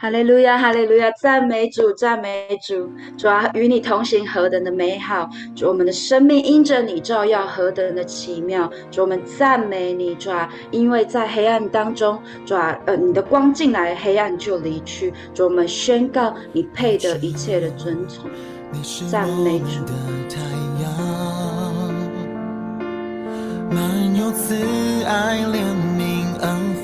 哈利路亚，哈利路亚，赞美主，赞美主，主啊，与你同行何等的美好，主我们的生命因着你照耀何等的奇妙，主我们赞美你，主啊，因为在黑暗当中，主啊，呃，你的光进来，黑暗就离去，主我们宣告你配得一切的尊崇，赞美主。满有慈爱怜悯恩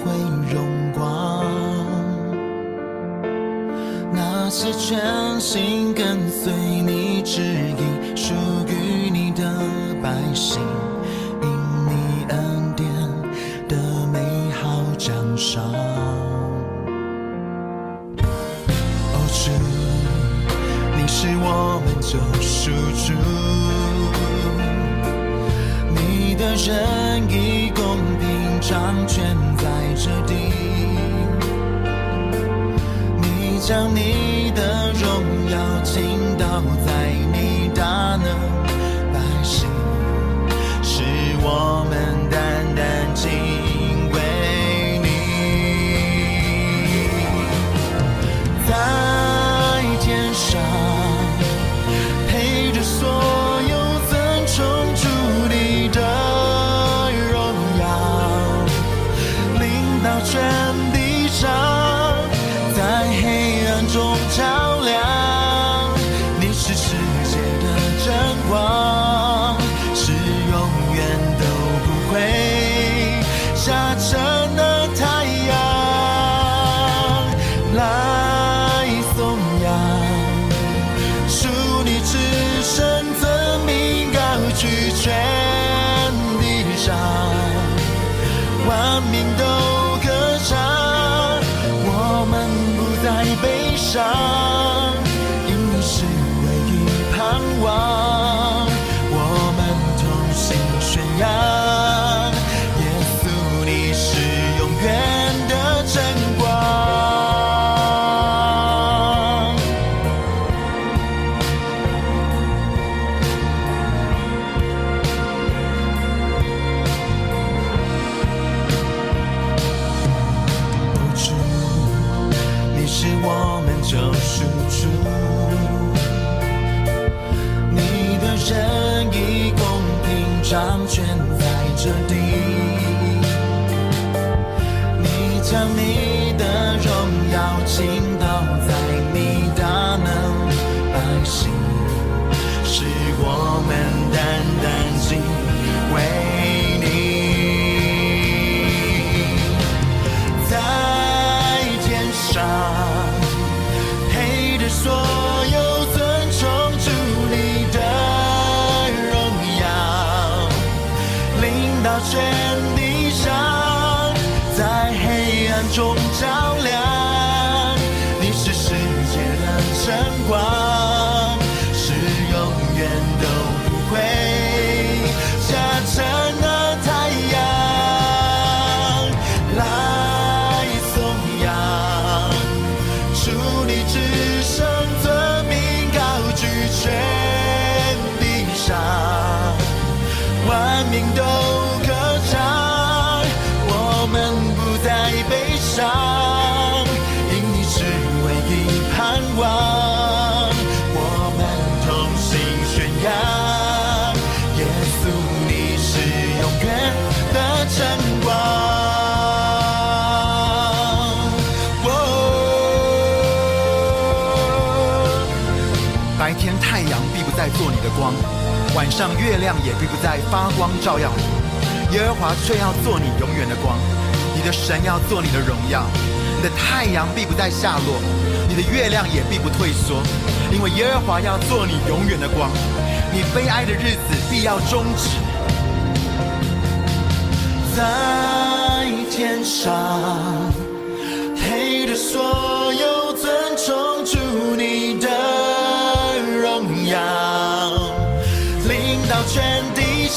那些全心跟随你指引，属于你的百姓，因你恩典的美好奖赏。哦，主，你是我们救赎主，你的仁义公平掌权在这地。将你的荣耀倾倒在你大能百姓，使我们单单敬畏你。在黑暗中照亮你是世界的晨光。光晚上月亮也必不再发光照耀你，耶和华却要做你永远的光，你的神要做你的荣耀，你的太阳必不再下落，你的月亮也必不退缩，因为耶和华要做你永远的光，你悲哀的日子必要终止。在天上，配得所有尊崇主你的荣耀。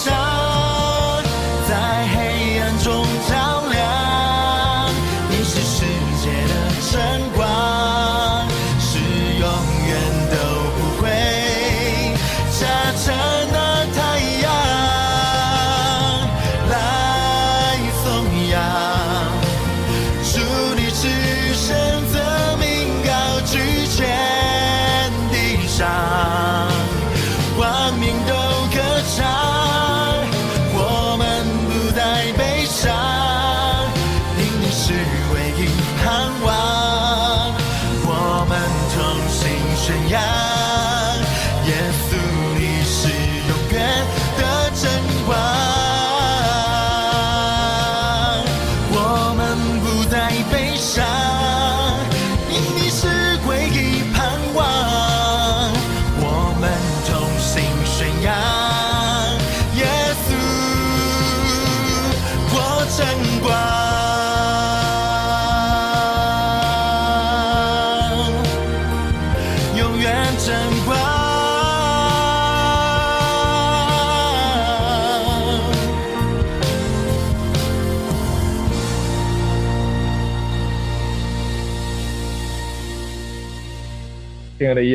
地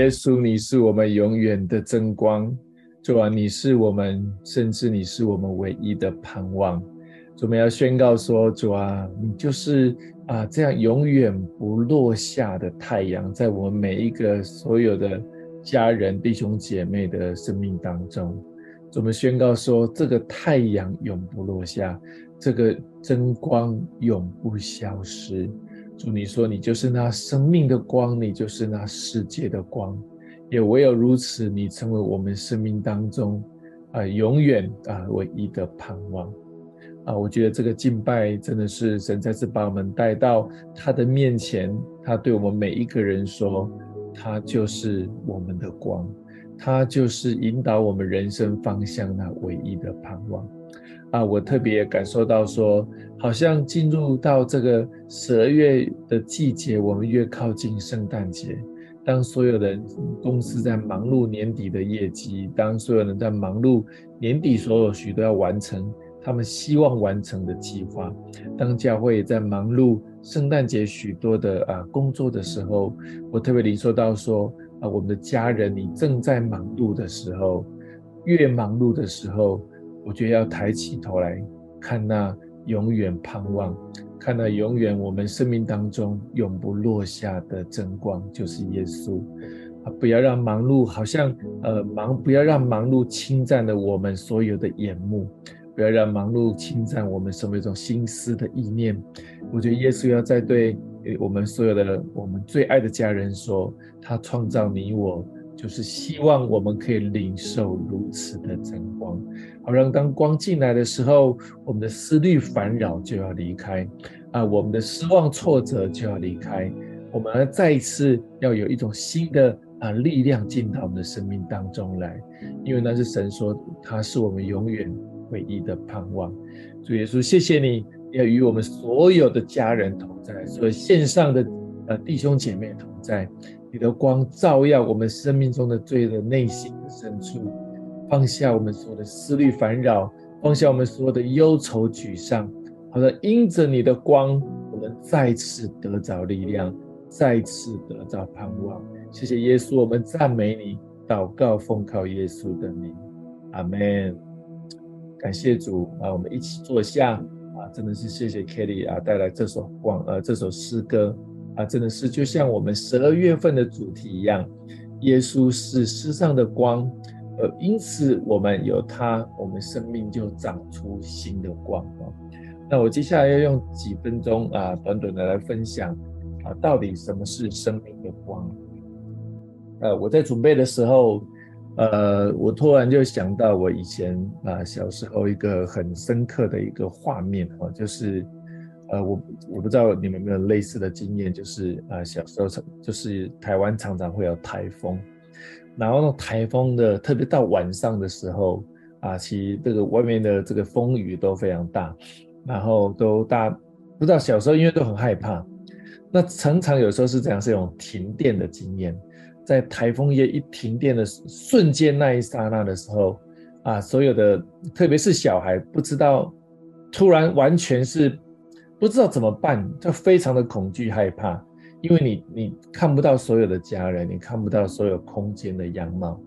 耶稣，你是我们永远的真光，主啊，你是我们，甚至你是我们唯一的盼望。我们要宣告说，主啊，你就是啊这样永远不落下的太阳，在我们每一个所有的家人、弟兄姐妹的生命当中。我们宣告说，这个太阳永不落下，这个真光永不消失。主，你说你就是那生命的光，你就是那世界的光，也唯有如此，你成为我们生命当中啊、永远啊唯一的盼望啊！我觉得这个敬拜真的是神再次把我们带到他的面前，他对我们每一个人说，他就是我们的光，他就是引导我们人生方向那唯一的盼望。啊，我特别感受到说，好像进入到这个十二月的季节，我们越靠近圣诞节。当所有的公司在忙碌年底的业绩，当所有人在忙碌年底所有许多要完成他们希望完成的计划，当教会也在忙碌圣诞节许多的啊工作的时候，我特别领受到说，啊，我们的家人，你正在忙碌的时候，越忙碌的时候。我觉得要抬起头来看那永远盼望，看那永远我们生命当中永不落下的真光，就是耶稣啊！不要让忙碌好像呃忙，不要让忙碌侵占了我们所有的眼目，不要让忙碌侵占我们生命中心思的意念。我觉得耶稣要在对我们所有的我们最爱的家人说，他创造你我。就是希望我们可以领受如此的真光，好让当光进来的时候，我们的思虑烦扰就要离开啊，我们的失望挫折就要离开，我们再一次要有一种新的啊力量进到我们的生命当中来，因为那是神说他是我们永远唯一的盼望。主耶稣，谢谢你要与我们所有的家人同在，所有线上的呃弟兄姐妹同在。你的光照耀我们生命中的罪的内心的深处，放下我们所有的思虑烦扰，放下我们所有的忧愁沮丧。好的，因着你的光，我们再次得着力量，再次得着盼望。谢谢耶稣，我们赞美你，祷告奉靠耶稣的名，阿门。感谢主啊，我们一起坐下啊，真的是谢谢 Kelly 啊带来这首光呃这首诗歌。啊，真的是就像我们十二月份的主题一样，耶稣是世上的光，呃，因此我们有他，我们生命就长出新的光啊。那我接下来要用几分钟啊，短短的来分享啊，到底什么是生命的光？呃，我在准备的时候，呃，我突然就想到我以前啊小时候一个很深刻的一个画面啊，就是。呃，我我不知道你们有没有类似的经验，就是呃小时候常就是台湾常常会有台风，然后呢台风的特别到晚上的时候啊，其实这个外面的这个风雨都非常大，然后都大不知道小时候因为都很害怕，那常常有时候是这样，是一种停电的经验，在台风夜一停电的瞬间那一刹那的时候啊，所有的特别是小孩不知道，突然完全是。不知道怎么办，就非常的恐惧害怕，因为你你看不到所有的家人，你看不到所有空间的样貌，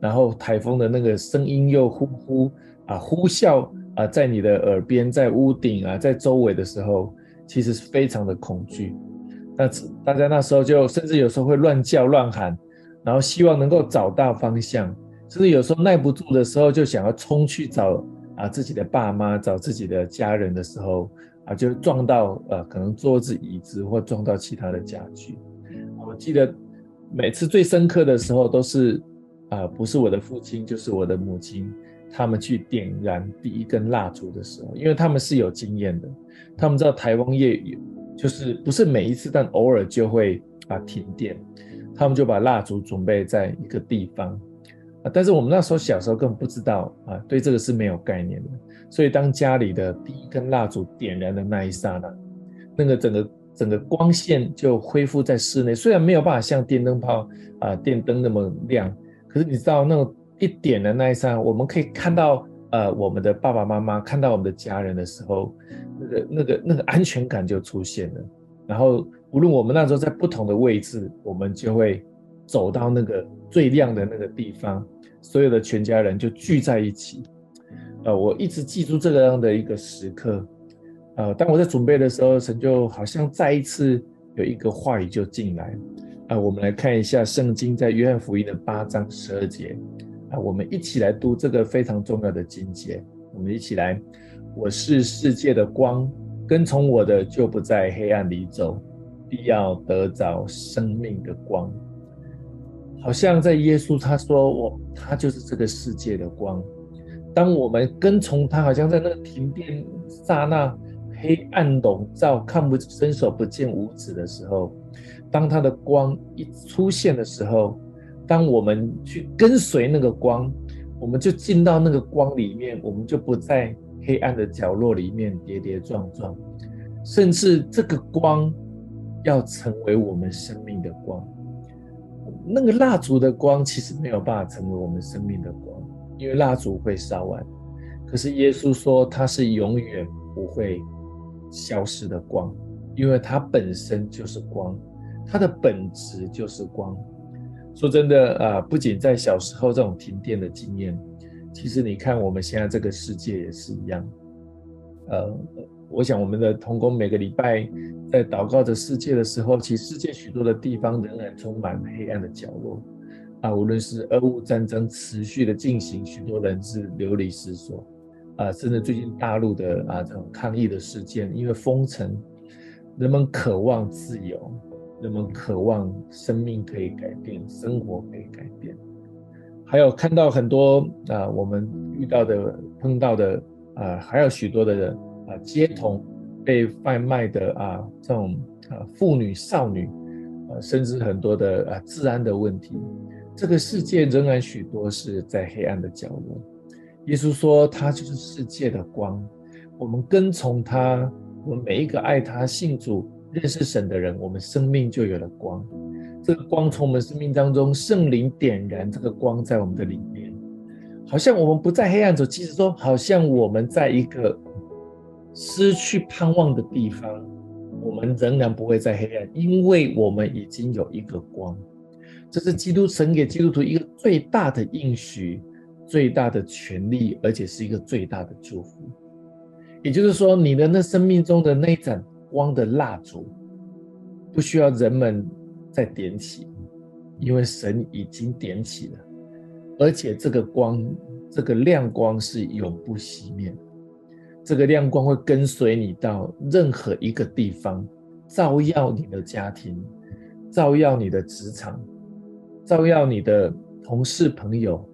然后台风的那个声音又呼呼啊呼啸啊在你的耳边，在屋顶啊，在周围的时候，其实是非常的恐惧。那大家那时候就甚至有时候会乱叫乱喊，然后希望能够找到方向，甚至有时候耐不住的时候，就想要冲去找啊自己的爸妈，找自己的家人的时候。啊，就撞到呃，可能桌子、椅子，或撞到其他的家具。我记得每次最深刻的时候，都是啊、呃，不是我的父亲，就是我的母亲，他们去点燃第一根蜡烛的时候，因为他们是有经验的，他们知道台风夜雨，就是不是每一次，但偶尔就会啊停电，他们就把蜡烛准备在一个地方啊，但是我们那时候小时候根本不知道啊，对这个是没有概念的。所以，当家里的第一根蜡烛点燃的那一刹那，那个整个整个光线就恢复在室内。虽然没有办法像电灯泡啊、电灯那么亮，可是你知道，那种一点的那一刹，我们可以看到呃我们的爸爸妈妈，看到我们的家人的时候，那个那个那个安全感就出现了。然后，无论我们那时候在不同的位置，我们就会走到那个最亮的那个地方，所有的全家人就聚在一起。呃，我一直记住这个样的一个时刻。呃，当我在准备的时候，神就好像再一次有一个话语就进来。啊、我们来看一下圣经在约翰福音的八章十二节。啊、我们一起来读这个非常重要的经节。我们一起来，我是世界的光，跟从我的就不在黑暗里走，必要得着生命的光。好像在耶稣他说我，他就是这个世界的光。当我们跟从他，好像在那个停电刹那。黑暗笼罩，看不伸手不见五指的时候，当他的光一出现的时候，当我们去跟随那个光，我们就进到那个光里面，我们就不在黑暗的角落里面跌跌撞撞，甚至这个光要成为我们生命的光。那个蜡烛的光其实没有办法成为我们生命的光，因为蜡烛会烧完。可是耶稣说他是永远不会。消失的光，因为它本身就是光，它的本质就是光。说真的啊，不仅在小时候这种停电的经验，其实你看我们现在这个世界也是一样。呃，我想我们的同工每个礼拜在祷告着世界的时候，其实世界许多的地方仍然充满黑暗的角落啊，无论是俄乌战争持续的进行，许多人是流离失所。啊，甚至最近大陆的啊这种抗议的事件，因为封城，人们渴望自由，人们渴望生命可以改变，生活可以改变。还有看到很多啊，我们遇到的、碰到的啊，还有许多的人啊，街头被贩卖的啊，这种啊妇女、少女啊，甚至很多的啊治安的问题，这个世界仍然许多是在黑暗的角落。耶稣说：“他就是世界的光，我们跟从他，我们每一个爱他、信主、认识神的人，我们生命就有了光。这个光从我们生命当中，圣灵点燃这个光在我们的里面，好像我们不在黑暗走。其实说，好像我们在一个失去盼望的地方，我们仍然不会在黑暗，因为我们已经有一个光。这是基督神给基督徒一个最大的应许。”最大的权利，而且是一个最大的祝福。也就是说，你的那生命中的那一盏光的蜡烛，不需要人们再点起，因为神已经点起了，而且这个光，这个亮光是永不熄灭。这个亮光会跟随你到任何一个地方，照耀你的家庭，照耀你的职场，照耀你的同事朋友。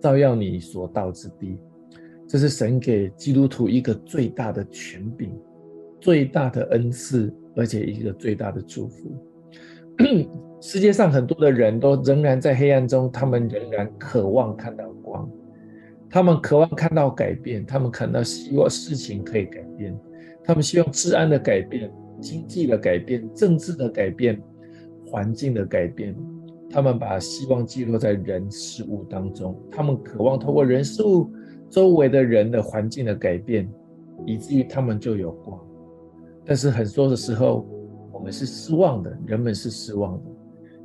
照耀你所到之地，这是神给基督徒一个最大的权柄、最大的恩赐，而且一个最大的祝福。世界上很多的人都仍然在黑暗中，他们仍然渴望看到光，他们渴望看到改变，他们看到希望事情可以改变，他们希望治安的改变、经济的改变、政治的改变、环境的改变。他们把希望寄托在人事物当中，他们渴望透过人事物周围的人的环境的改变，以至于他们就有光。但是很多的时候，我们是失望的，人们是失望的，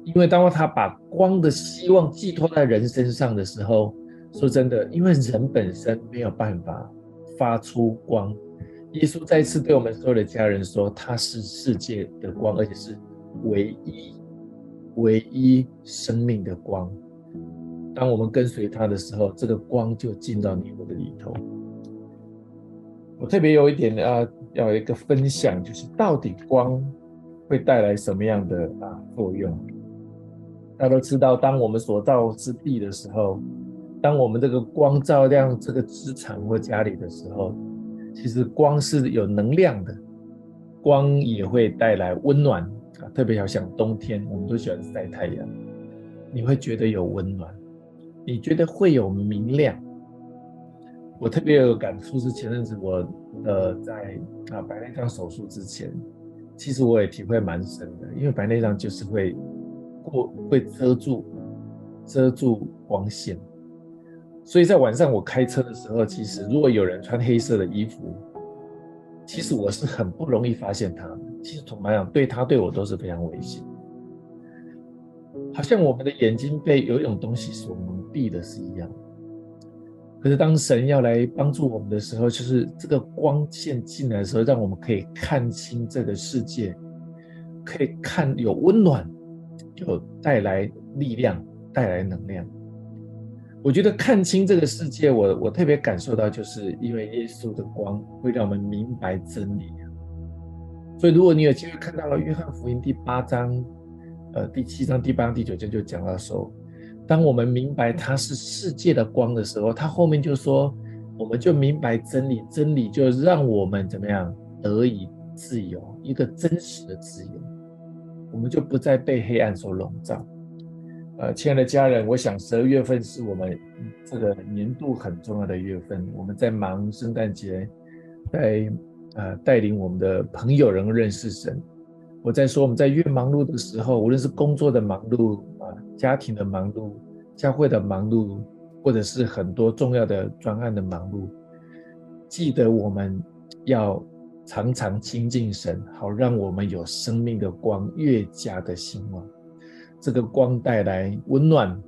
因为当他把光的希望寄托在人身上的时候，说真的，因为人本身没有办法发出光。耶稣再次对我们所有的家人说，他是世界的光，而且是唯一。唯一生命的光，当我们跟随他的时候，这个光就进到你我的里头。我特别有一点啊，要一个分享，就是到底光会带来什么样的啊作用？大家都知道，当我们所到之地的时候，当我们这个光照亮这个职场或家里的时候，其实光是有能量的，光也会带来温暖。特别好像冬天，我们都喜欢晒太阳，你会觉得有温暖，你觉得会有明亮。我特别有感触是前阵子我呃在啊白内障手术之前，其实我也体会蛮深的，因为白内障就是会过会遮住遮住光线，所以在晚上我开车的时候，其实如果有人穿黑色的衣服，其实我是很不容易发现他的。其实坦白讲，对他对我都是非常危险。好像我们的眼睛被有一种东西所蒙蔽的是一样。可是当神要来帮助我们的时候，就是这个光线进来的时候，让我们可以看清这个世界，可以看有温暖，有带来力量，带来能量。我觉得看清这个世界，我我特别感受到，就是因为耶稣的光会让我们明白真理。所以，如果你有机会看到了约翰福音第八章、呃第七章、第八章、第九章，就讲到说，当我们明白他是世界的光的时候，他后面就说，我们就明白真理，真理就让我们怎么样得以自由，一个真实的自由，我们就不再被黑暗所笼罩。呃，亲爱的家人，我想十二月份是我们这个年度很重要的月份。我们在忙圣诞节，在呃带领我们的朋友能认识神。我在说，我们在越忙碌的时候，无论是工作的忙碌啊、家庭的忙碌，教会的忙碌，或者是很多重要的专案的忙碌，记得我们要常常亲近神，好让我们有生命的光越加的兴旺。这个光带来温暖，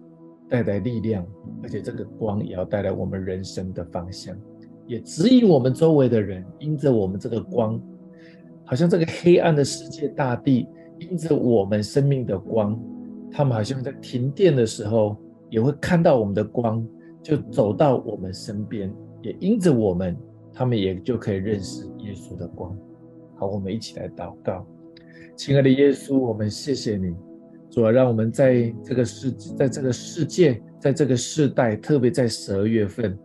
带来力量，而且这个光也要带来我们人生的方向，也指引我们周围的人。因着我们这个光，好像这个黑暗的世界大地，因着我们生命的光，他们好像在停电的时候，也会看到我们的光，就走到我们身边，也因着我们，他们也就可以认识耶稣的光。好，我们一起来祷告，亲爱的耶稣，我们谢谢你。主啊，让我们在这个世，在这个世界，在这个世代，特别在十二月份，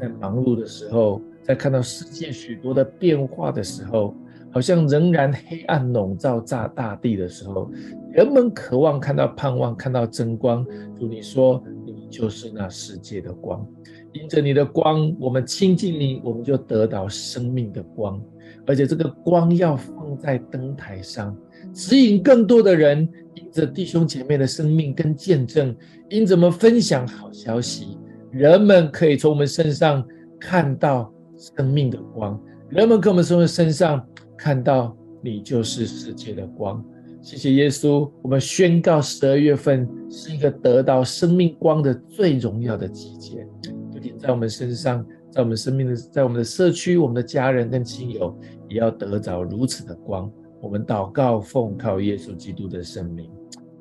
在忙碌的时候，在看到世界许多的变化的时候，好像仍然黑暗笼罩在大地的时候，人们渴望看到盼望，看到真光。主，你说你就是那世界的光，因着你的光，我们亲近你，我们就得到生命的光，而且这个光要放在灯台上。指引更多的人，因着弟兄姐妹的生命跟见证，因着我们分享好消息，人们可以从我们身上看到生命的光，人们从我们身上看到你就是世界的光。谢谢耶稣，我们宣告十二月份是一个得到生命光的最荣耀的季节，不仅在我们身上，在我们生命的，在我们的社区，我们的家人跟亲友也要得着如此的光。我们祷告，奉靠耶稣基督的圣名，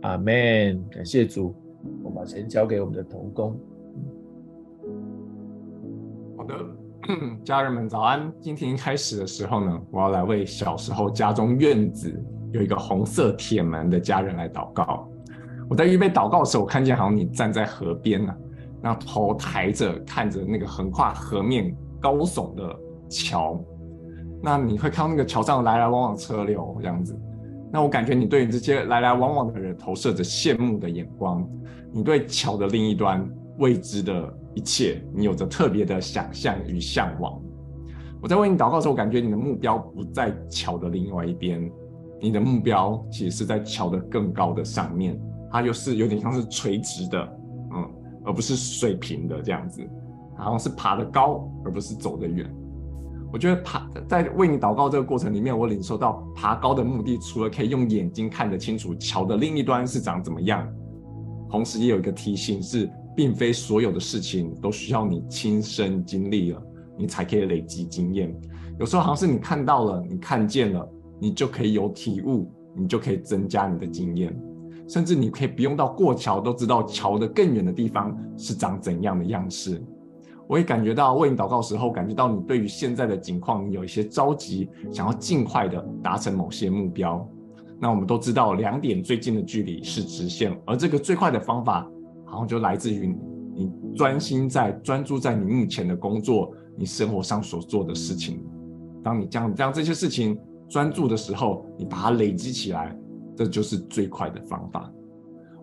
阿门。感谢主，我把钱交给我们的同工。家人们早安。今天开始的时候呢，我要来为小时候家中院子有一个红色铁门的家人来祷告。我在预备祷告的时候，我看见好像你站在河边呢、啊，那头抬着看着那个横跨河面高耸的桥。那你会看到那个桥上来来往往车流这样子，那我感觉你对你这些来来往往的人投射着羡慕的眼光，你对桥的另一端未知的一切，你有着特别的想象与向往。我在为你祷告的时候，我感觉你的目标不在桥的另外一边，你的目标其实是在桥的更高的上面，它就是有点像是垂直的，嗯，而不是水平的这样子，好像是爬得高，而不是走得远。我觉得爬在为你祷告这个过程里面，我领受到爬高的目的，除了可以用眼睛看得清楚桥的另一端是长怎么样，同时也有一个提醒是，并非所有的事情都需要你亲身经历了，你才可以累积经验。有时候好像是你看到了，你看见了，你就可以有体悟，你就可以增加你的经验，甚至你可以不用到过桥都知道桥的更远的地方是长怎样的样式。我也感觉到为你祷告时候，感觉到你对于现在的境况，你有一些着急，想要尽快的达成某些目标。那我们都知道，两点最近的距离是直线，而这个最快的方法，好像就来自于你专心在专注在你目前的工作，你生活上所做的事情。当你将将这些事情专注的时候，你把它累积起来，这就是最快的方法。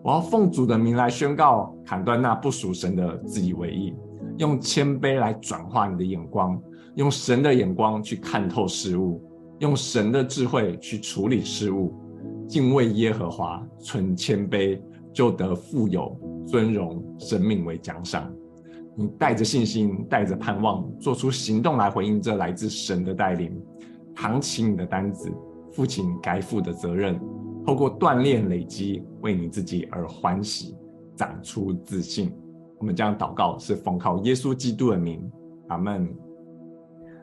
我要奉主的名来宣告，砍断那不属神的自以为意。用谦卑来转化你的眼光，用神的眼光去看透事物，用神的智慧去处理事物。敬畏耶和华，存谦卑，就得富有尊荣，生命为奖赏。你带着信心，带着盼望，做出行动来回应这来自神的带领，扛起你的担子，负起你该负的责任，透过锻炼累积，为你自己而欢喜，长出自信。我们这样祷告是奉靠耶稣基督的名，阿门。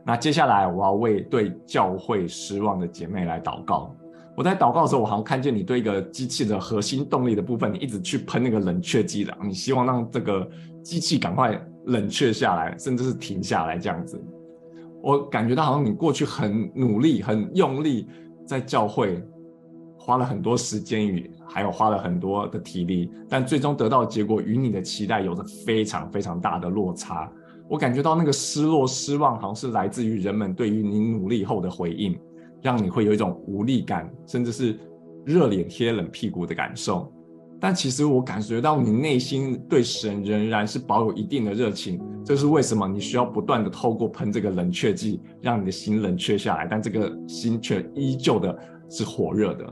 那接下来我要为对教会失望的姐妹来祷告。我在祷告的时候，我好像看见你对一个机器的核心动力的部分，你一直去喷那个冷却剂的，你希望让这个机器赶快冷却下来，甚至是停下来这样子。我感觉到好像你过去很努力、很用力，在教会花了很多时间与还有花了很多的体力，但最终得到的结果与你的期待有着非常非常大的落差。我感觉到那个失落、失望，好像是来自于人们对于你努力后的回应，让你会有一种无力感，甚至是热脸贴冷屁股的感受。但其实我感觉到你内心对神仍然是保有一定的热情，这是为什么？你需要不断的透过喷这个冷却剂，让你的心冷却下来，但这个心却依旧的是火热的。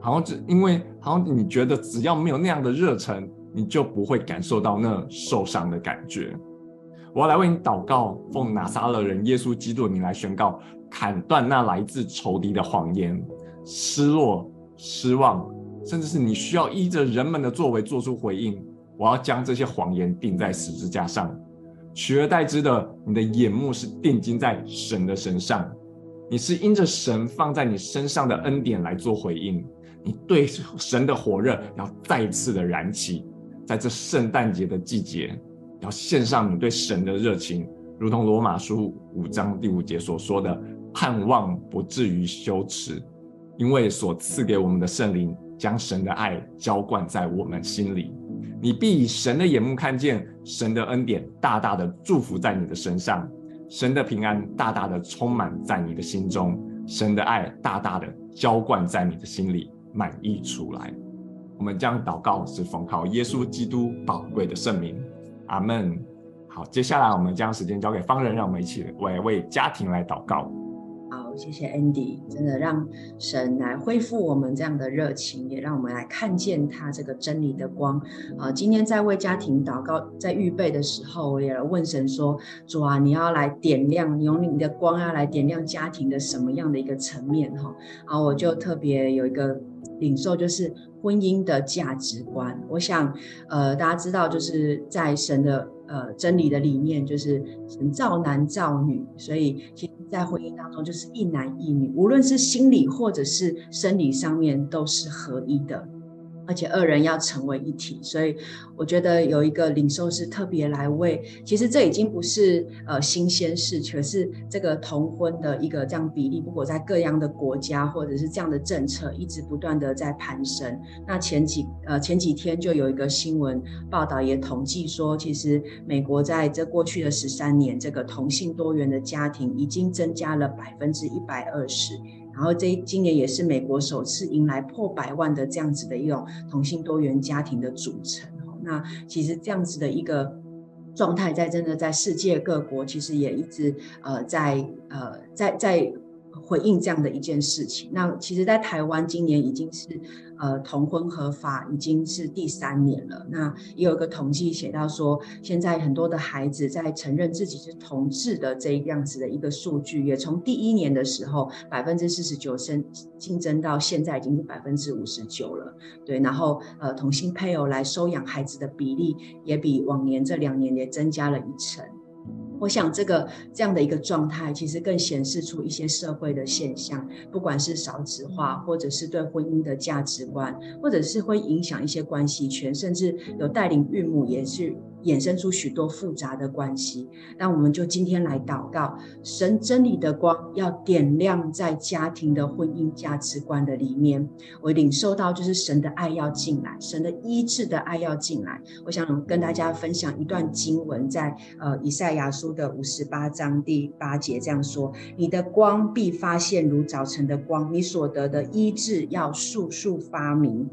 好像只因为好像你觉得只要没有那样的热忱，你就不会感受到那受伤的感觉。我要来为你祷告，奉拿撒勒人耶稣基督的名来宣告，砍断那来自仇敌的谎言、失落、失望，甚至是你需要依着人们的作为做出回应。我要将这些谎言钉在十字架上，取而代之的，你的眼目是定睛在神的身上，你是因着神放在你身上的恩典来做回应，你对神的火热要再次的燃起，在这圣诞节的季节。要献上你对神的热情，如同罗马书五章第五节所说的，盼望不至于羞耻，因为所赐给我们的圣灵将神的爱浇灌在我们心里。你必以神的眼目看见神的恩典大大的祝福在你的身上，神的平安大大的充满在你的心中，神的爱大大的浇灌在你的心里，满溢出来。我们将祷告是奉靠耶稣基督宝贵的圣名。阿门。好，接下来我们将时间交给方人，让我们一起为为家庭来祷告。谢谢 Andy，真的让神来恢复我们这样的热情，也让我们来看见他这个真理的光。啊，今天在为家庭祷告，在预备的时候，我也问神说：主啊，你要来点亮，用你的光要来点亮家庭的什么样的一个层面？哈，啊，我就特别有一个领受，就是。婚姻的价值观，我想，呃，大家知道，就是在神的呃真理的理念，就是神造男造女，所以其，在婚姻当中，就是一男一女，无论是心理或者是生理上面，都是合一的。而且二人要成为一体，所以我觉得有一个领受是特别来为，其实这已经不是呃新鲜事，可是这个同婚的一个这样比例，不过在各样的国家或者是这样的政策一直不断的在攀升。那前几呃前几天就有一个新闻报道也统计说，其实美国在这过去的十三年，这个同性多元的家庭已经增加了百分之一百二十。然后这今年也是美国首次迎来破百万的这样子的一种同性多元家庭的组成。那其实这样子的一个状态，在真的在世界各国，其实也一直呃在呃在在回应这样的一件事情。那其实，在台湾今年已经是。呃，同婚合法已经是第三年了。那也有一个统计写到说，现在很多的孩子在承认自己是同志的这样子的一个数据，也从第一年的时候百分之四十九升竞争到现在已经是百分之五十九了。对，然后呃，同性配偶来收养孩子的比例也比往年这两年也增加了一成。我想，这个这样的一个状态，其实更显示出一些社会的现象，不管是少子化，或者是对婚姻的价值观，或者是会影响一些关系权，甚至有带领孕母也是。衍生出许多复杂的关系，那我们就今天来祷告，神真理的光要点亮在家庭的婚姻价值观的里面。我领受到就是神的爱要进来，神的医治的爱要进来。我想跟大家分享一段经文，在呃以赛亚书的五十八章第八节这样说：你的光必发现如早晨的光，你所得的医治要速速发明。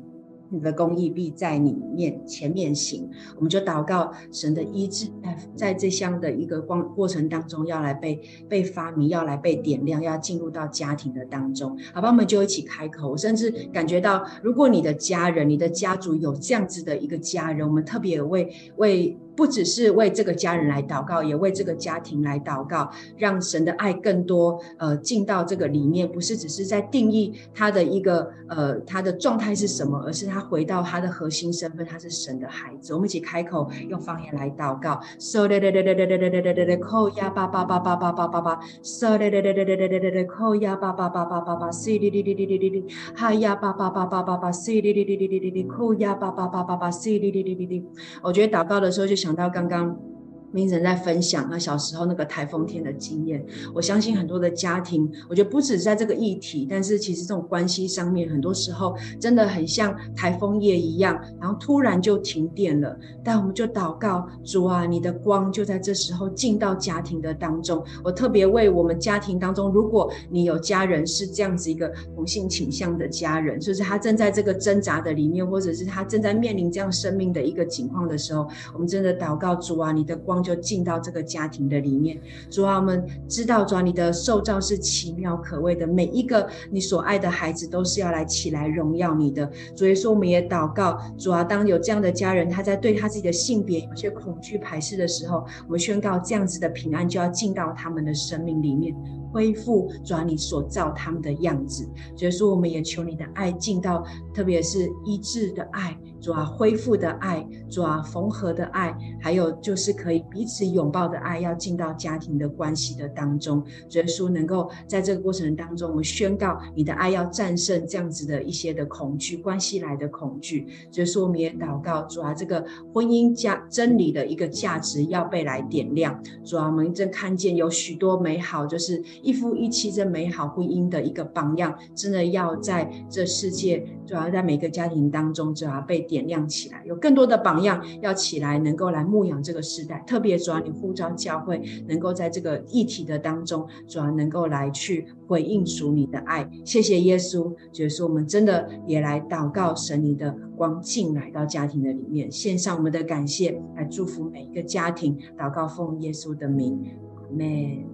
你的公义必在你面前面行，我们就祷告神的医治，在这项的一个光过程当中，要来被被发明，要来被点亮，要进入到家庭的当中，好吧，我们就一起开口，甚至感觉到，如果你的家人、你的家族有这样子的一个家人，我们特别为为。不只是为这个家人来祷告，也为这个家庭来祷告，让神的爱更多呃进到这个里面，不是只是在定义他的一个呃他的状态是什么，而是他回到他的核心身份，他是神的孩子。我们一起开口用方言来祷告。So 哒哒哒哒哒哒哒哒哒哒扣呀叭叭叭叭叭叭叭叭。So 哒哒哒哒哒哒哒哒哒扣呀叭叭叭叭叭叭。C 哩哩哩哩哩哩哩。哈呀叭叭叭叭叭叭。C 哩哩哩哩哩哩哩。扣呀叭叭叭叭叭。C 哩哩哩哩哩。我觉得祷告的时候就想到刚刚。Vincent 在分享他小时候那个台风天的经验，我相信很多的家庭，我觉得不止在这个议题，但是其实这种关系上面，很多时候真的很像台风夜一样，然后突然就停电了。但我们就祷告主啊，你的光就在这时候进到家庭的当中。我特别为我们家庭当中，如果你有家人是这样子一个同性倾向的家人，就是他正在这个挣扎的里面，或者是他正在面临这样生命的一个情况的时候，我们真的祷告主啊，你的光。就进到这个家庭的里面，主啊，我们知道，主啊，你的受造是奇妙可畏的，每一个你所爱的孩子都是要来起来荣耀你的。所以说，我们也祷告，主啊，当有这样的家人，他在对他自己的性别有些恐惧排斥的时候，我们宣告这样子的平安就要进到他们的生命里面。恢复，主啊，你所造他们的样子。所以说，我们也求你的爱进到，特别是医治的爱，主啊，恢复的爱，主啊，缝合的爱，还有就是可以彼此拥抱的爱，要进到家庭的关系的当中。所以说，能够在这个过程当中，我们宣告你的爱要战胜这样子的一些的恐惧，关系来的恐惧。所以说，我们也祷告，主啊，这个婚姻价真理的一个价值要被来点亮。主啊，我们正看见有许多美好，就是。一夫一妻这美好婚姻的一个榜样，真的要在这世界，主要在每个家庭当中，主要被点亮起来。有更多的榜样要起来，能够来牧养这个时代。特别主要你呼召教会，能够在这个议题的当中，主要能够来去回应属你的爱。谢谢耶稣，就是我们真的也来祷告，神你的光进来到家庭的里面，献上我们的感谢，来祝福每一个家庭。祷告奉耶稣的名，阿门。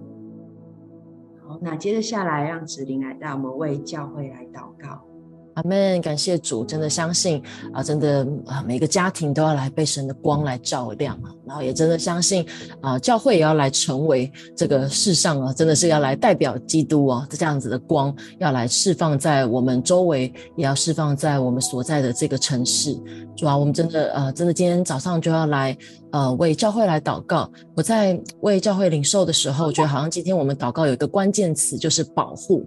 好，那接着下来，让子玲来带我们为教会来祷告。阿门，感谢主，真的相信啊，真的啊，每个家庭都要来被神的光来照亮啊，然后也真的相信啊，教会也要来成为这个世上啊，真的是要来代表基督啊，这样子的光要来释放在我们周围，也要释放在我们所在的这个城市。主啊，我们真的呃，真的今天早上就要来呃为教会来祷告。我在为教会领受的时候，我觉得好像今天我们祷告有一个关键词，就是保护。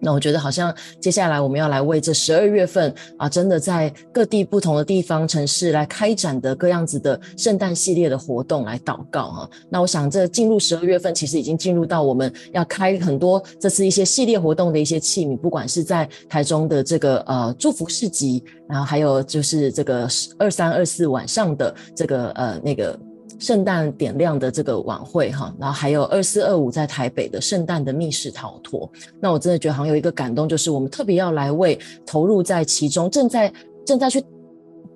那我觉得好像接下来我们要来为这十二月份啊，真的在各地不同的地方城市来开展的各样子的圣诞系列的活动来祷告哈、那我想这进入十二月份，其实已经进入到我们要开很多这次一些系列活动的一些器皿，不管是在台中的这个呃祝福市集，然后还有就是这个二三二四晚上的这个呃那个。圣诞点亮的这个晚会哈，然后还有二四二五在台北的圣诞的密室逃脱，那我真的觉得好像有一个感动，就是我们特别要来为投入在其中，正在正在去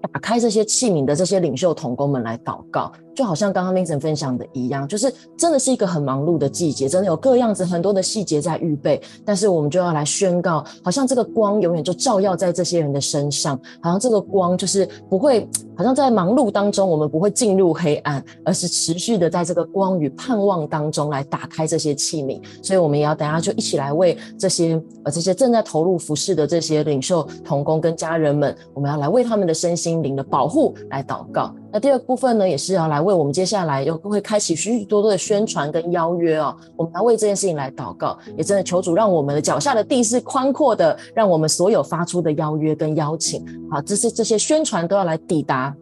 打开这些器皿的这些领袖同工们来祷告。就好像刚刚 Vincent 分享的一样，就是真的是一个很忙碌的季节，真的有各样子很多的细节在预备。但是我们就要来宣告，好像这个光永远就照耀在这些人的身上，好像这个光就是不会，好像在忙碌当中我们不会进入黑暗，而是持续的在这个光与盼望当中来打开这些器皿。所以我们也要等下就一起来为这些呃这些正在投入服事的这些领袖同工跟家人们，我们要来为他们的身心灵的保护来祷告。那第二部分呢，也是要来为我们接下来又会开启许许多多的宣传跟邀约哦，我们来为这件事情来祷告，也真的求主让我们的脚下的地是宽阔的，让我们所有发出的邀约跟邀请，好，这些这些宣传都要来抵达。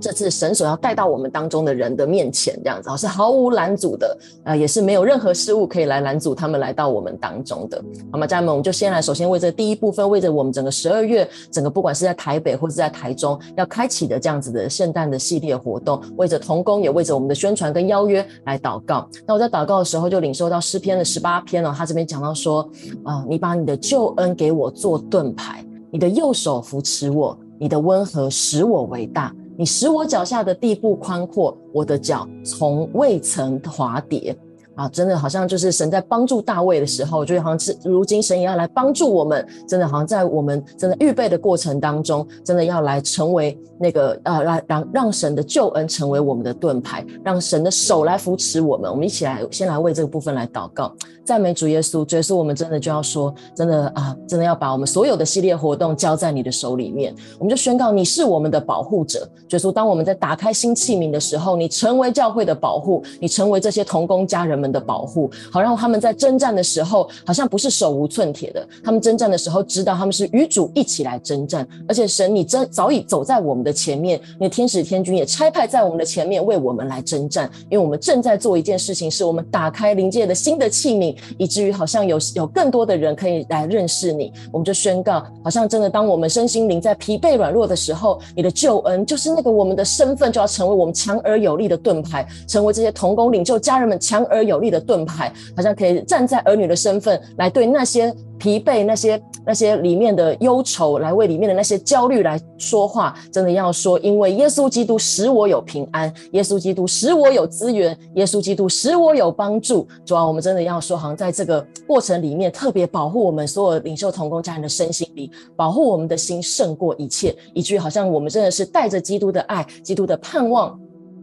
这次神所要带到我们当中的人的面前，这样子是毫无拦阻的，呃，也是没有任何事物可以来拦阻他们来到我们当中的。好吗，家人们，我们就先来，首先为这第一部分，为着我们整个十二月，整个不管是在台北或是在台中要开启的这样子的圣诞的系列活动，为着童工，也为着我们的宣传跟邀约来祷告。那我在祷告的时候，就领受到诗篇的十八篇哦，他这边讲到说，啊、你把你的救恩给我做盾牌，你的右手扶持我。你的温和使我为大，你使我脚下的地步宽阔，我的脚从未曾滑跌。啊，真的好像就是神在帮助大卫的时候，就好像是如今神也要来帮助我们，真的好像在我们真的预备的过程当中，真的要来成为那个呃，让让让神的救恩成为我们的盾牌，让神的手来扶持我们。我们一起来先来为这个部分来祷告，赞美主耶稣，主耶稣，我们真的就要说，真的啊，真的要把我们所有的系列活动交在你的手里面，我们就宣告你是我们的保护者。主耶稣，当我们在打开新器皿的时候，你成为教会的保护，你成为这些同工家人们的保护，好让他们在征战的时候，好像不是手无寸铁的。他们征战的时候，知道他们是与主一起来征战，而且神，你真早已走在我们的前面，你的天使天军也差派在我们的前面，为我们来征战。因为我们正在做一件事情，是我们打开灵界的新的器皿，以至于好像有有更多的人可以来认识你。我们就宣告，好像真的，当我们身心灵在疲惫软弱的时候，你的救恩就是那个我们的身份，就要成为我们强而有力的盾牌，成为这些同工领袖家人们强而有力的盾牌，好像可以站在儿女的身份来对那些疲惫、那些那些里面的忧愁，来为里面的那些焦虑来说话。真的要说，因为耶稣基督使我有平安，耶稣基督使我有资源，耶稣基督使我有帮助。主要我们真的要说，好像在这个过程里面，特别保护我们所有领袖同工家人的身心里，保护我们的心胜过一切，以至于好像我们真的是带着基督的爱、基督的盼望。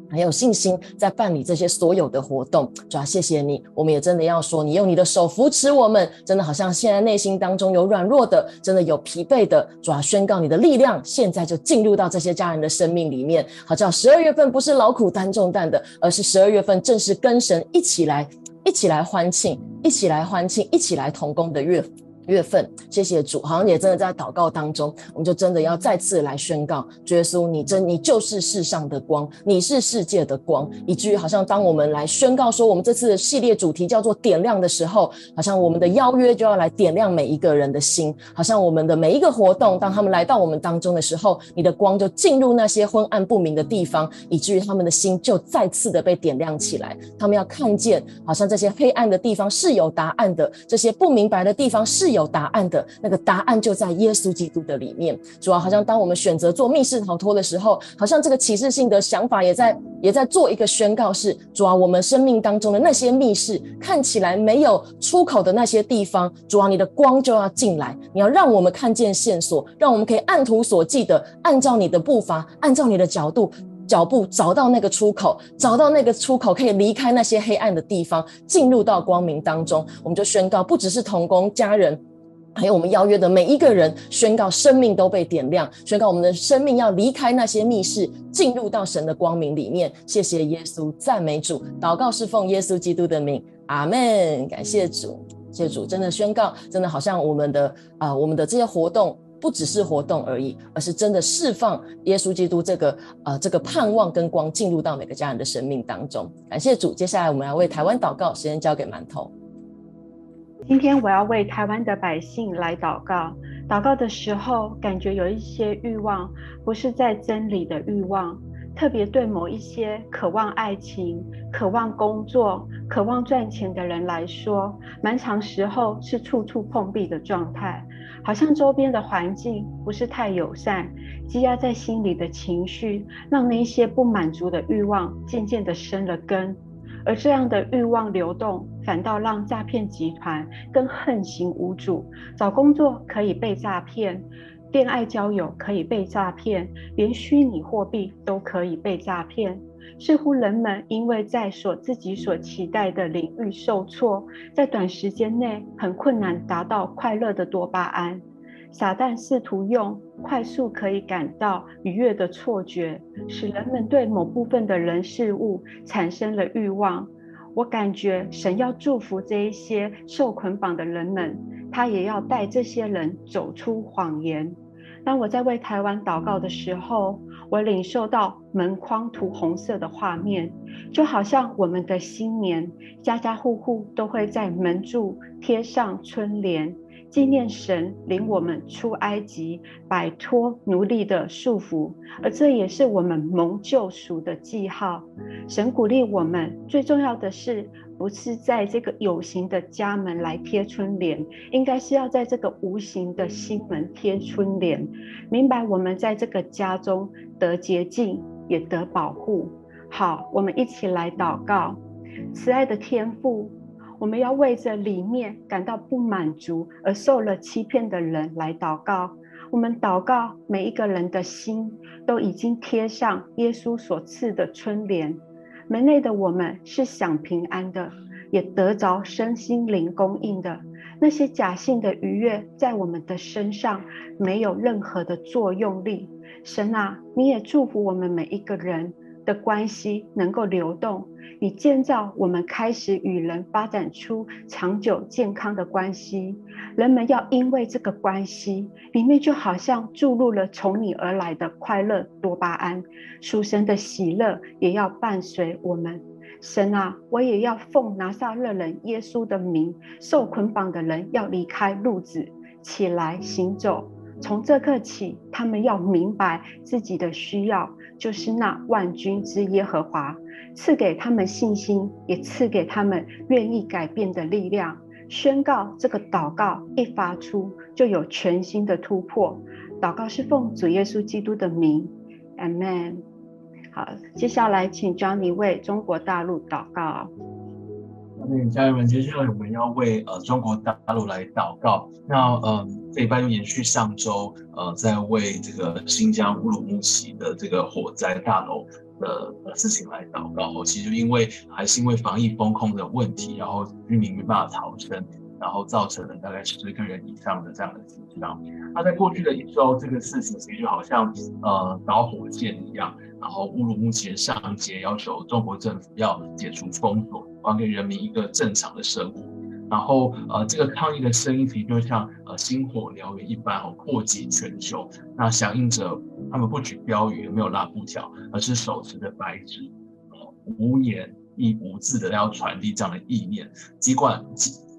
很有信心在办理这些所有的活动，主要，谢谢你。我们也真的要说，你用你的手扶持我们，真的好像现在内心当中有软弱的，真的有疲惫的，主要，宣告你的力量，现在就进入到这些家人的生命里面。好，叫十二月份不是劳苦担重担的，而是十二月份正是跟神一起来，一起来欢庆，一起来欢庆，一起来同工的月。月份，谢谢主，好像也真的在祷告当中，我们就真的要再次来宣告，主耶稣，你真你就是世上的光，你是世界的光，以至于好像当我们来宣告说，我们这次的系列主题叫做点亮的时候，好像我们的邀约就要来点亮每一个人的心，好像我们的每一个活动，当他们来到我们当中的时候，你的光就进入那些昏暗不明的地方，以至于他们的心就再次的被点亮起来，他们要看见，好像这些黑暗的地方是有答案的，这些不明白的地方是有。有答案的那个答案就在耶稣基督的里面。主要好像当我们选择做密室逃脱的时候，好像这个启示性的想法也在也在做一个宣告是：是主啊，我们生命当中的那些密室看起来没有出口的那些地方，主啊，你的光就要进来，你要让我们看见线索，让我们可以按图索骥的按照你的步伐，按照你的角度。脚步找到那个出口，找到那个出口，可以离开那些黑暗的地方，进入到光明当中。我们就宣告，不只是同工家人，还有我们邀约的每一个人，宣告生命都被点亮，宣告我们的生命要离开那些密室，进入到神的光明里面。谢谢耶稣，赞美主，祷告是奉耶稣基督的名，阿门。感谢主，谢主，真的宣告，真的好像我们的啊、我们的这些活动。不只是活动而已，而是真的释放耶稣基督这个呃这个盼望跟光进入到每个家人的生命当中。感谢主，接下来我们要为台湾祷告，时间交给馒头。今天我要为台湾的百姓来祷告。祷告的时候，感觉有一些欲望，不是在真理的欲望，特别对某一些渴望爱情、渴望工作、渴望赚钱的人来说，蛮长时候是处处碰壁的状态。好像周边的环境不是太友善，积压在心里的情绪，让那些不满足的欲望渐渐的生了根，而这样的欲望流动，反倒让诈骗集团更横行无阻。找工作可以被诈骗，恋爱交友可以被诈骗，连虚拟货币都可以被诈骗。似乎人们因为在所自己所期待的领域受挫，在短时间内很困难达到快乐的多巴胺。撒旦试图用快速可以感到愉悦的错觉，使人们对某部分的人事物产生了欲望。我感觉神要祝福这一些受捆绑的人们，他也要带这些人走出谎言。当我在为台湾祷告的时候，我领受到门框涂红色的画面，就好像我们的新年，家家户户都会在门柱贴上春联，纪念神领我们出埃及，摆脱奴隶的束缚，而这也是我们蒙救赎的记号。神鼓励我们，最重要的是，不是在这个有形的家门来贴春联，应该是要在这个无形的心门贴春联。明白我们在这个家中得洁净，也得保护。好，我们一起来祷告，慈爱的天父。我们要为着里面感到不满足而受了欺骗的人来祷告。我们祷告，每一个人的心都已经贴上耶稣所赐的春联。门内的我们是享平安的，也得着身心灵供应的。那些假性的愉悦在我们的身上没有任何的作用力。神啊，你也祝福我们每一个人的关系能够流动。以建造我们，开始与人发展出长久健康的关系。人们要因为这个关系里面，就好像注入了从你而来的快乐多巴胺，属神的喜乐也要伴随我们。神啊，我也要奉拿撒勒人耶稣的名，受捆绑的人要离开路子，起来行走。从这刻起，他们要明白自己的需要，就是那万军之耶和华。赐给他们信心，也赐给他们愿意改变的力量。宣告这个祷告一发出，就有全新的突破。祷告是奉主耶稣基督的名 mm。好，接下来请 Johnny 为中国大陆祷告。嗯，家人们，接下来我们要为呃中国大陆来祷告。那呃这一半就延续上周呃在为这个新疆乌鲁木齐的这个火灾大楼。的事情来祷告，其实就因为还是因为防疫封控的问题，然后居民没办法逃生，然后造成了大概十个人以上的这样的死伤。那在过去的一周，这个事情其实就好像呃导火线一样，然后乌鲁木齐上街要求中国政府要解除封锁，还给人民一个正常的生活。然后，呃，这个抗议的声音其实就像呃星火燎原一般，哦，扩及全球。那响应着他们不举标语，也没有拉布条，而是手持着白纸，呃，无言亦无字的要传递这样的意念。尽管，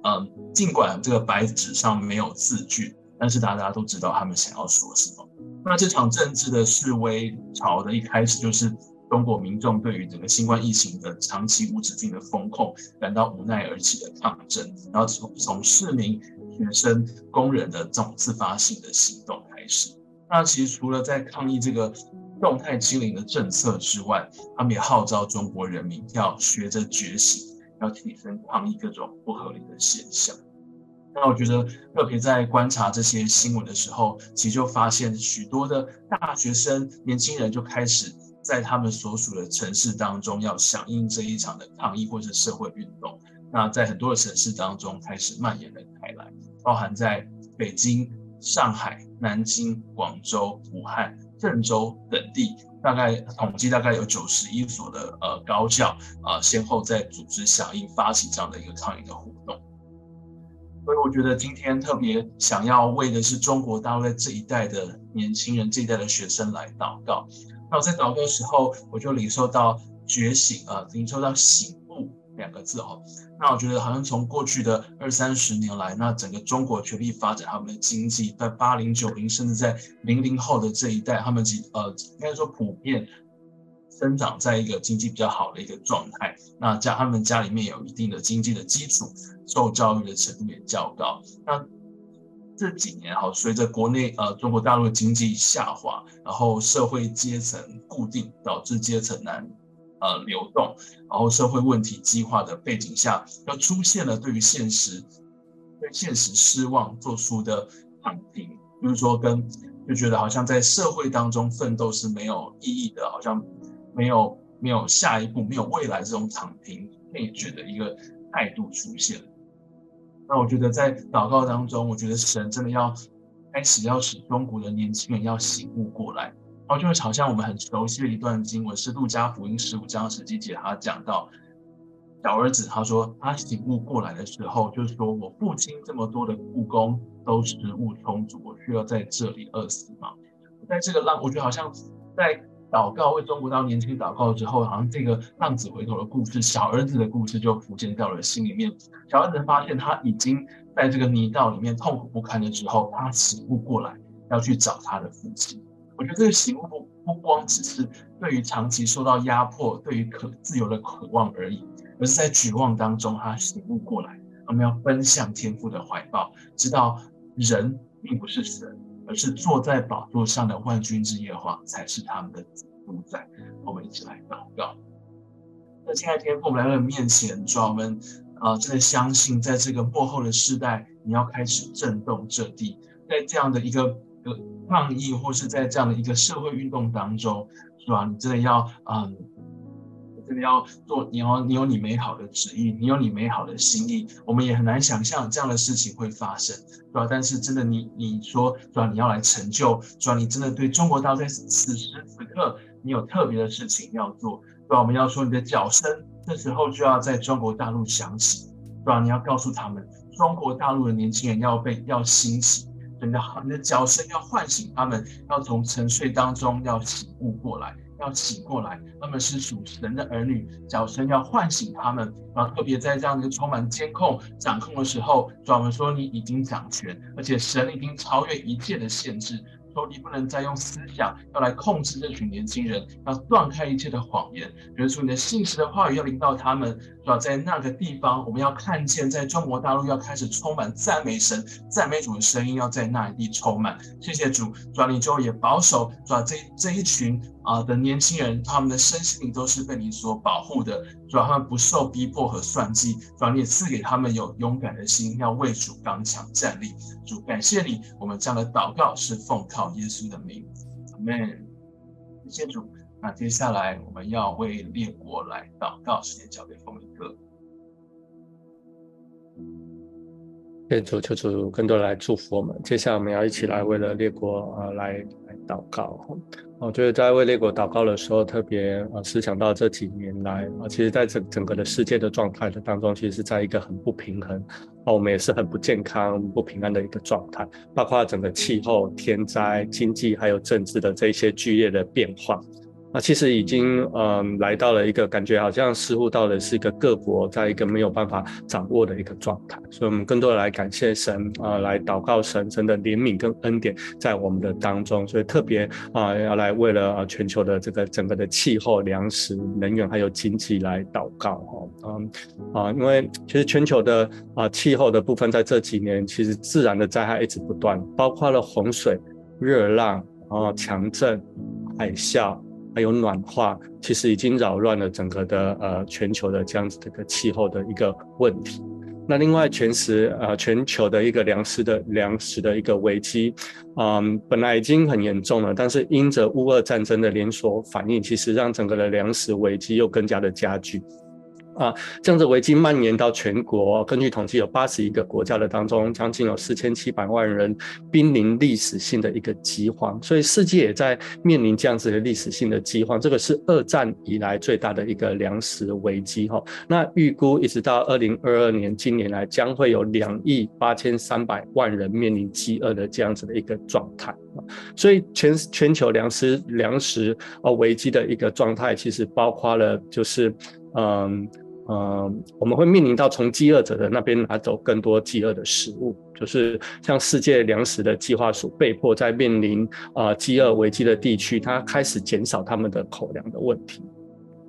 嗯、呃，尽管这个白纸上没有字句，但是大家都知道他们想要说什么。那这场政治的示威潮的一开始就是。中国民众对于整个新冠疫情的长期无止境的封控感到无奈而起的抗争，然后从从市民、学生、工人的这种自发性的行动开始。那其实除了在抗议这个动态清零的政策之外，他们也号召中国人民要学着觉醒，要起身抗议各种不合理的现象。那我觉得特别在观察这些新闻的时候，其实就发现许多的大学生、年轻人就开始。在他们所属的城市当中，要响应这一场的抗议或是社会运动，那在很多的城市当中开始蔓延了开来，包含在北京、上海、南京、广州、武汉、郑州等地，大概统计大概有九十一所的呃高校啊、呃，先后在组织响应发起这样的一个抗议的活动。所以我觉得今天特别想要为的是中国大陆这一代的年轻人、这一代的学生来祷告。那我在祷告的时候，我就领受到觉醒啊，领受到醒悟两个字哦。那我觉得好像从过去的二三十年来，那整个中国全力发展他们的经济，在八零九零甚至在零零后的这一代，他们几呃应该说普遍生长在一个经济比较好的一个状态。那家他们家里面有一定的经济的基础，受教育的程度也较高。那这几年哈，随着国内呃中国大陆经济下滑，然后社会阶层固定，导致阶层难呃流动，然后社会问题激化的背景下，又出现了对于现实对现实失望做出的躺平，就是说跟就觉得好像在社会当中奋斗是没有意义的，好像没有没有下一步，没有未来这种躺平灭绝的一个态度出现了。那我觉得在祷告当中，我觉得神真的要开始要使中国的年轻人要醒悟过来。然后就会好像我们很熟悉的一段经文，是路加福音十五章十几节，他讲到小儿子，他说他醒悟过来的时候，就是说我父亲这么多的雇工都食物充足，我需要在这里饿死吗？在这个浪，我觉得好像在祷告为中国大陆年轻人祷告之后，好像这个浪子回头的故事，小儿子的故事就浮现到了心里面。小儿子发现他已经在这个泥道里面痛苦不堪的时候，他醒悟过来，要去找他的父亲。我觉得这个醒悟不不光只是对于长期受到压迫、对于可自由的渴望而已，而是在绝望当中，他醒悟过来，我们要奔向天父的怀抱，知道人并不是神。而是坐在宝座上的万军之耶和华才是他们的主宰。我们一起来祷告。那亲爱的天父，我们来到面前，主啊，我们啊真的相信，在这个末后的世代，你要开始震动这地，在这样的一个个抗议，或是在这样的一个社会运动当中，是吧？你真的要嗯。真的要做，你要你有你美好的旨意，你有你美好的心意，我们也很难想象这样的事情会发生，对吧？但是真的你，你说，对吧？你要来成就，对吧？你真的对中国大陆在此时此刻，你有特别的事情要做，对吧？我们要说你的脚声，这时候就要在中国大陆响起，对吧？你要告诉他们，中国大陆的年轻人要被要兴起，真的，你的脚声要唤醒他们，要从沉睡当中要醒悟过来。要醒过来，他们是属神的儿女，脚声要唤醒他们。然后特别在这样一个充满监控、掌控的时候，专门说你已经掌权，而且神已经超越一切的限制。说你不能再用思想要来控制这群年轻人，要断开一切的谎言。比如说你的信实的话语要临到他们，是吧？在那个地方，我们要看见，在中国大陆要开始充满赞美神、赞美主的声音，要在那一地充满。谢谢主，主啊，你就也保守，是吧？这这一群啊的年轻人，他们的身心灵都是被你所保护的，主啊，他们不受逼迫和算计，主啊，你也赐给他们有勇敢的心，要为主刚强站立。主，感谢你，我们这样的祷告是奉靠耶稣的名，阿门。谢谢主。那接下来我们要为列国来祷告，时间交给奉愿主求主更多来祝福我们。接下来我们要一起来为了列国呃来来祷告。我觉得在为列国祷告的时候，特别呃思想到这几年来啊，其实在整整个的世界的状态的当中，其实是在一个很不平衡啊，我们也是很不健康、不平安的一个状态，包括整个气候、天灾、经济还有政治的这些剧烈的变化。那其实已经嗯来到了一个感觉，好像似乎到的是一个各国在一个没有办法掌握的一个状态，所以我们更多的来感谢神啊，来祷告神神的怜悯跟恩典在我们的当中，所以特别啊要来为了全球的这个整个的气候、粮食、能源还有经济来祷告哈，嗯啊，因为其实全球的啊气候的部分在这几年其实自然的灾害一直不断，包括了洪水、热浪啊、强震、海啸。还有暖化，其实已经扰乱了整个的呃全球的这样子的一个气候的一个问题。那另外全食呃全球的一个粮食的粮食的一个危机，嗯，本来已经很严重了，但是因着乌俄战争的连锁反应，其实让整个的粮食危机又更加的加剧。啊，这样子危机蔓延到全国，根据统计，有八十一个国家的当中，将近有四千七百万人濒临历史性的一个饥荒，所以世界也在面临这样子的历史性的饥荒，这个是二战以来最大的一个粮食危机哈。那预估一直到二零二二年，今年来将会有两亿八千三百万人面临饥饿的这样子的一个状态，所以全全球粮食粮食呃危机的一个状态，其实包括了就是嗯。呃，我们会面临到从饥饿者的那边拿走更多饥饿的食物，就是像世界粮食的计划署被迫在面临啊饥饿危机的地区，它开始减少他们的口粮的问题。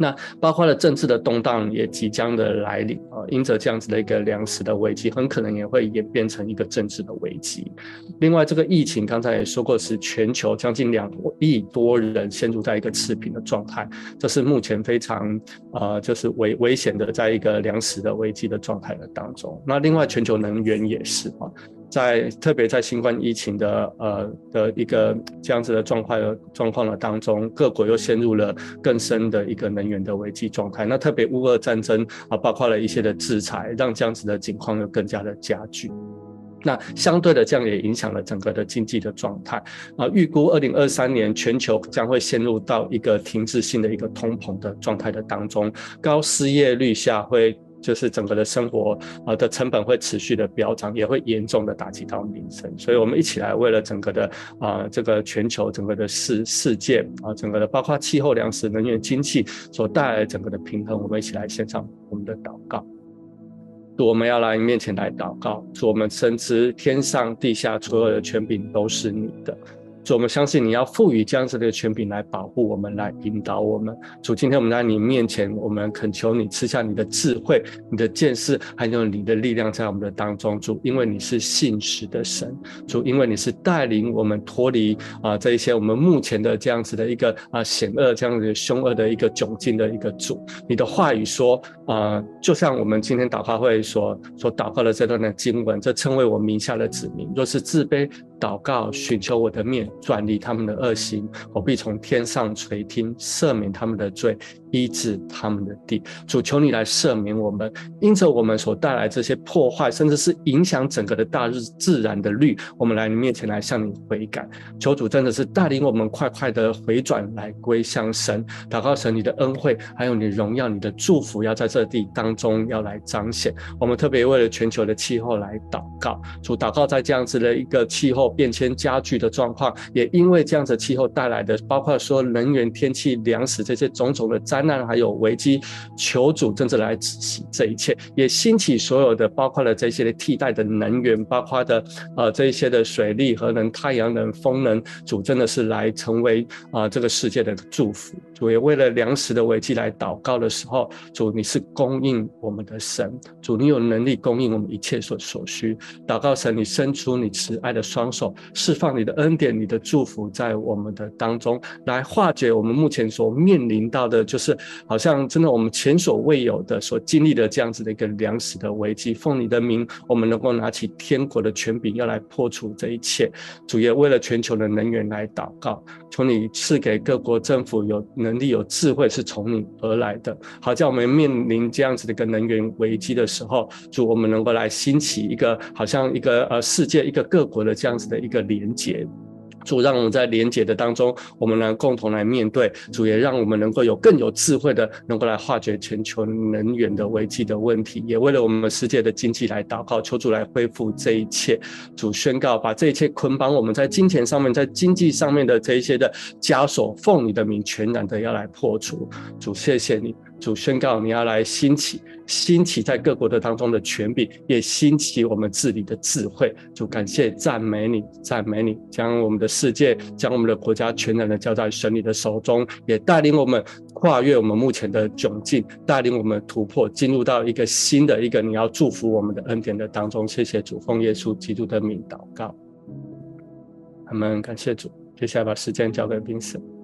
那包括了政治的动荡也即将的来临啊，因着这样子的一个粮食的危机，很可能也会演变成一个政治的危机。另外，这个疫情刚才也说过，是全球将近两亿多人陷入在一个赤贫的状态，这是目前非常呃就是危危险的，在一个粮食的危机的状态的当中。那另外，全球能源也是啊。在特别在新冠疫情的呃的一个这样子的状况的状况的当中，各国又陷入了更深的一个能源的危机状态。那特别乌俄战争啊，包括了一些的制裁，让这样子的情况又更加的加剧。那相对的，这样也影响了整个的经济的状态啊。预估二零二三年全球将会陷入到一个停滞性的一个通膨的状态的当中，高失业率下会。就是整个的生活啊的成本会持续的飙涨，也会严重的打击到民生。所以，我们一起来为了整个的啊这个全球整个的世世界啊整个的包括气候、粮食、能源、经济所带来的整个的平衡，我们一起来献上我们的祷告。我们要来面前来祷告，主，我们深知天上地下所有的权柄都是你的。主，我们相信你要赋予这样子的权柄来保护我们，来引导我们。主，今天我们在你面前，我们恳求你赐下你的智慧、你的见识，还有你的力量在我们的当中。主，因为你是信实的神。主，因为你是带领我们脱离啊这一些我们目前的这样子的一个啊险恶、这样子凶恶的一个窘境的一个主。你的话语说啊，就像我们今天祷告会所所祷告的这段的经文，这称为我名下的子民，若是自卑。祷告，寻求我的面，转离他们的恶行，我必从天上垂听，赦免他们的罪。医治他们的地，主求你来赦免我们，因着我们所带来这些破坏，甚至是影响整个的大日自然的律，我们来你面前来向你悔改，求主真的是带领我们快快的回转来归向神，祷告神你的恩惠，还有你的荣耀你的祝福，要在这地当中要来彰显。我们特别为了全球的气候来祷告，主祷告在这样子的一个气候变迁加剧的状况，也因为这样子气候带来的，包括说能源、天气、粮食这些种种的灾。灾难还有危机，求主真正来执行这一切，也兴起所有的，包括了这些的替代的能源，包括的呃这一些的水利、核能、太阳能、风能，主真的是来成为啊、这个世界的祝福。主也为了粮食的危机来祷告的时候，主你是供应我们的神，主你有能力供应我们一切所所需。祷告神，你伸出你慈爱的双手，释放你的恩典、你的祝福在我们的当中，来化解我们目前所面临到的，就是。是好像真的，我们前所未有的所经历的这样子的一个粮食的危机，奉你的名，我们能够拿起天国的权柄，要来破除这一切。主也为了全球的能源来祷告，求你赐给各国政府有能力、有智慧，是从你而来的。好，在我们面临这样子的一个能源危机的时候，主我们能够来兴起一个，好像一个呃世界一个各国的这样子的一个连结。主让我们在连结的当中，我们来共同来面对。主也让我们能够有更有智慧的，能够来化解全球能源的危机的问题。也为了我们世界的经济来祷告，求主来恢复这一切。主宣告，把这一切捆绑我们在金钱上面、在经济上面的这一些的枷锁，奉你的名全然的要来破除。主，谢谢你。主宣告，你要来兴起，兴起在各国的当中的权柄，也兴起我们治理的智慧。主，感谢赞美你，赞美你，将我们的世界，将我们的国家全然的交在神你的手中，也带领我们跨越我们目前的窘境，带领我们突破，进入到一个新的一个你要祝福我们的恩典的当中。谢谢主，奉耶稣基督的名祷告，阿门。感谢主，接下来把时间交给冰神。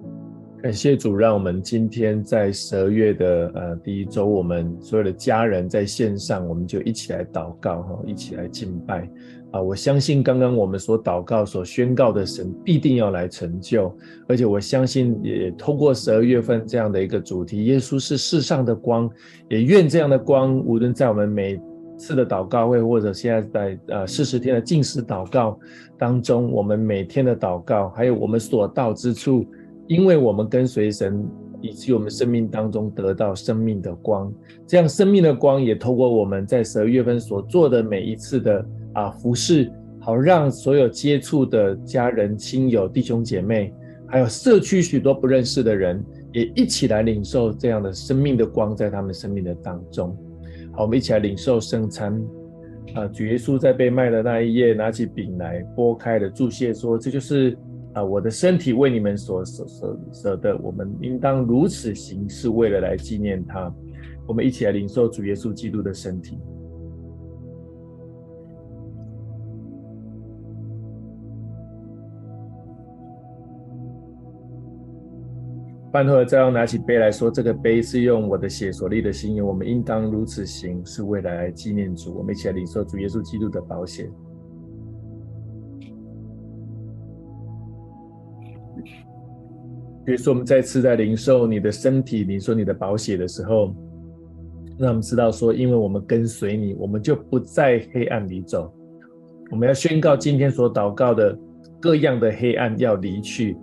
感谢主，让我们今天在十二月的呃第一周，我们所有的家人在线上，我们就一起来祷告哈，一起来敬拜啊！我相信刚刚我们所祷告、所宣告的神必定要来成就，而且我相信也通过十二月份这样的一个主题，耶稣是世上的光，也愿这样的光，无论在我们每次的祷告会，或者现在在呃四十天的禁食祷告当中，我们每天的祷告，还有我们所到之处。因为我们跟随神，以及我们生命当中得到生命的光，这样生命的光也透过我们在十二月份所做的每一次的啊服事，好让所有接触的家人、亲友、弟兄姐妹，还有社区许多不认识的人，也一起来领受这样的生命的光，在他们生命的当中。好，我们一起来领受圣餐。啊，主耶稣在被卖的那一夜，拿起饼来，拨开了，祝谢说：“这就是。”啊，我的身体为你们所舍舍舍的，我们应当如此行，是为了来纪念他。我们一起来领受主耶稣基督的身体。饭后再要拿起杯来说，这个杯是用我的血所立的新约，我们应当如此行，是为了来纪念主。我们一起来领受主耶稣基督的宝血。比如说，我们再次在领受你的身体、你说你的宝血的时候，让我们知道说，因为我们跟随你，我们就不在黑暗里走。我们要宣告今天所祷告的各样的黑暗要离去，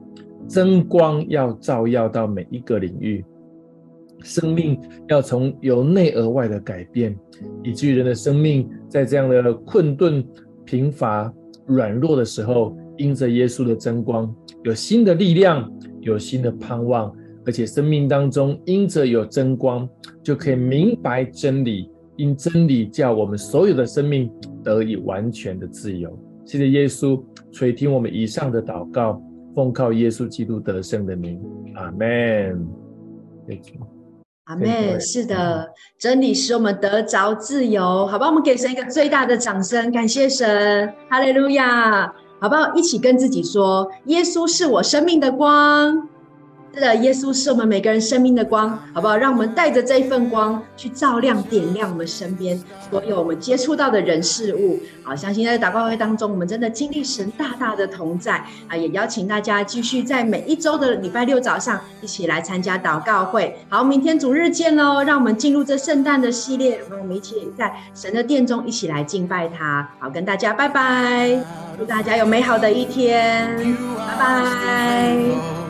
真光要照耀到每一个领域。生命要从由内而外的改变，以至于人的生命在这样的困顿、贫乏、软弱的时候，因着耶稣的真光，有新的力量，有新的盼望，而且生命当中因着有真光，就可以明白真理，因真理叫我们所有的生命得以完全的自由。谢谢耶稣垂听我们以上的祷告，奉靠耶稣基督得胜的名，阿门。阿门。是的，真理使我们得着自由，好吧？我们给神一个最大的掌声，感谢神，哈利路亚，好不好？一起跟自己说：耶稣是我生命的光。是的，耶稣是我们每个人生命的光，好不好？让我们带着这一份光去照亮、点亮我们身边所有我们接触到的人事物。好，相信在祷告会当中，我们真的经历神大大的同在啊！也邀请大家继续在每一周的礼拜六早上一起来参加祷告会。好，明天主日见喽！让我们进入这圣诞的系列，让我们一起在神的殿中一起来敬拜他。好，跟大家拜拜，祝大家有美好的一天，拜拜。